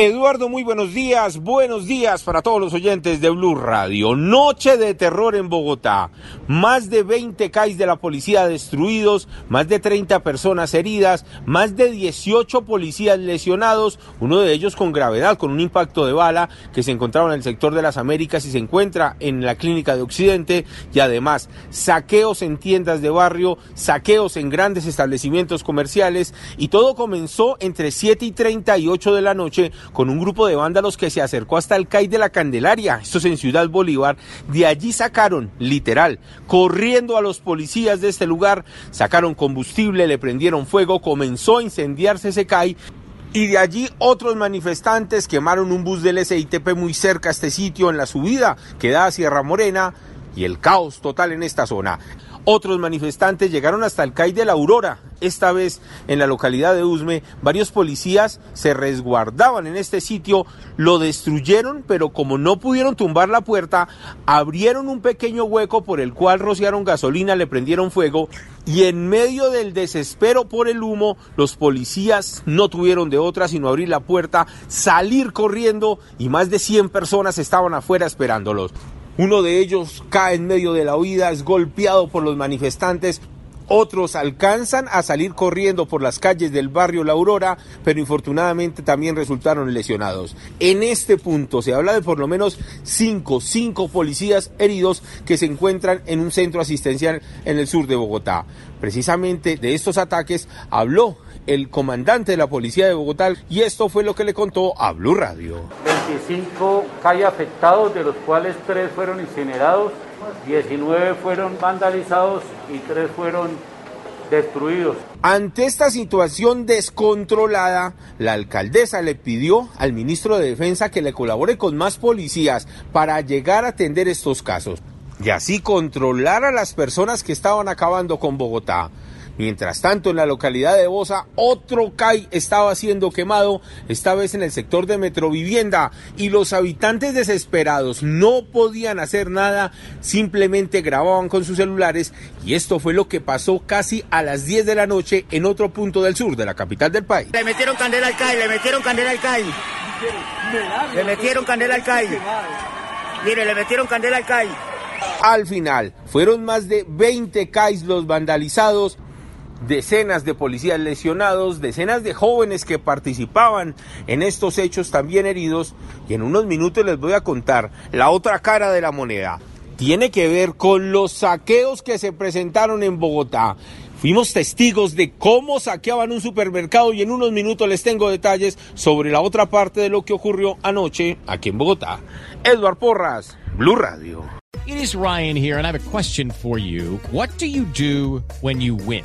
Eduardo, muy buenos días. Buenos días para todos los oyentes de Blue Radio. Noche de terror en Bogotá. Más de 20 CAIs de la policía destruidos, más de 30 personas heridas, más de 18 policías lesionados, uno de ellos con gravedad, con un impacto de bala que se encontraba en el sector de las Américas y se encuentra en la clínica de Occidente y además saqueos en tiendas de barrio, saqueos en grandes establecimientos comerciales y todo comenzó entre 7 y 30 y 8 de la noche con un grupo de vándalos que se acercó hasta el CAI de la Candelaria, esto es en Ciudad Bolívar, de allí sacaron, literal, corriendo a los policías de este lugar, sacaron combustible, le prendieron fuego, comenzó a incendiarse ese CAI y de allí otros manifestantes quemaron un bus del SITP muy cerca a este sitio en la subida que da a Sierra Morena y el caos total en esta zona. Otros manifestantes llegaron hasta el CAI de la Aurora, esta vez en la localidad de Usme. Varios policías se resguardaban en este sitio, lo destruyeron, pero como no pudieron tumbar la puerta, abrieron un pequeño hueco por el cual rociaron gasolina, le prendieron fuego y en medio del desespero por el humo, los policías no tuvieron de otra sino abrir la puerta, salir corriendo y más de 100 personas estaban afuera esperándolos. Uno de ellos cae en medio de la huida, es golpeado por los manifestantes. Otros alcanzan a salir corriendo por las calles del barrio La Aurora, pero infortunadamente también resultaron lesionados. En este punto se habla de por lo menos cinco, cinco policías heridos que se encuentran en un centro asistencial en el sur de Bogotá. Precisamente de estos ataques habló el comandante de la policía de Bogotá y esto fue lo que le contó a Blue Radio. 25 calles afectados, de los cuales 3 fueron incinerados, 19 fueron vandalizados y 3 fueron destruidos. Ante esta situación descontrolada, la alcaldesa le pidió al ministro de Defensa que le colabore con más policías para llegar a atender estos casos y así controlar a las personas que estaban acabando con Bogotá. Mientras tanto, en la localidad de Bosa, otro CAI estaba siendo quemado, esta vez en el sector de Metrovivienda, y los habitantes desesperados no podían hacer nada, simplemente grababan con sus celulares, y esto fue lo que pasó casi a las 10 de la noche en otro punto del sur de la capital del país. Le metieron candela al CAI, le metieron candela al CAI. Le metieron candela al CAI. Mire, le metieron candela al CAI. Al final, fueron más de 20 CAIs los vandalizados, decenas de policías lesionados, decenas de jóvenes que participaban en estos hechos también heridos y en unos minutos les voy a contar la otra cara de la moneda. Tiene que ver con los saqueos que se presentaron en Bogotá. Fuimos testigos de cómo saqueaban un supermercado y en unos minutos les tengo detalles sobre la otra parte de lo que ocurrió anoche aquí en Bogotá. Edward Porras, Blue Radio. It is Ryan here and I have a question for you. What do you do when you win?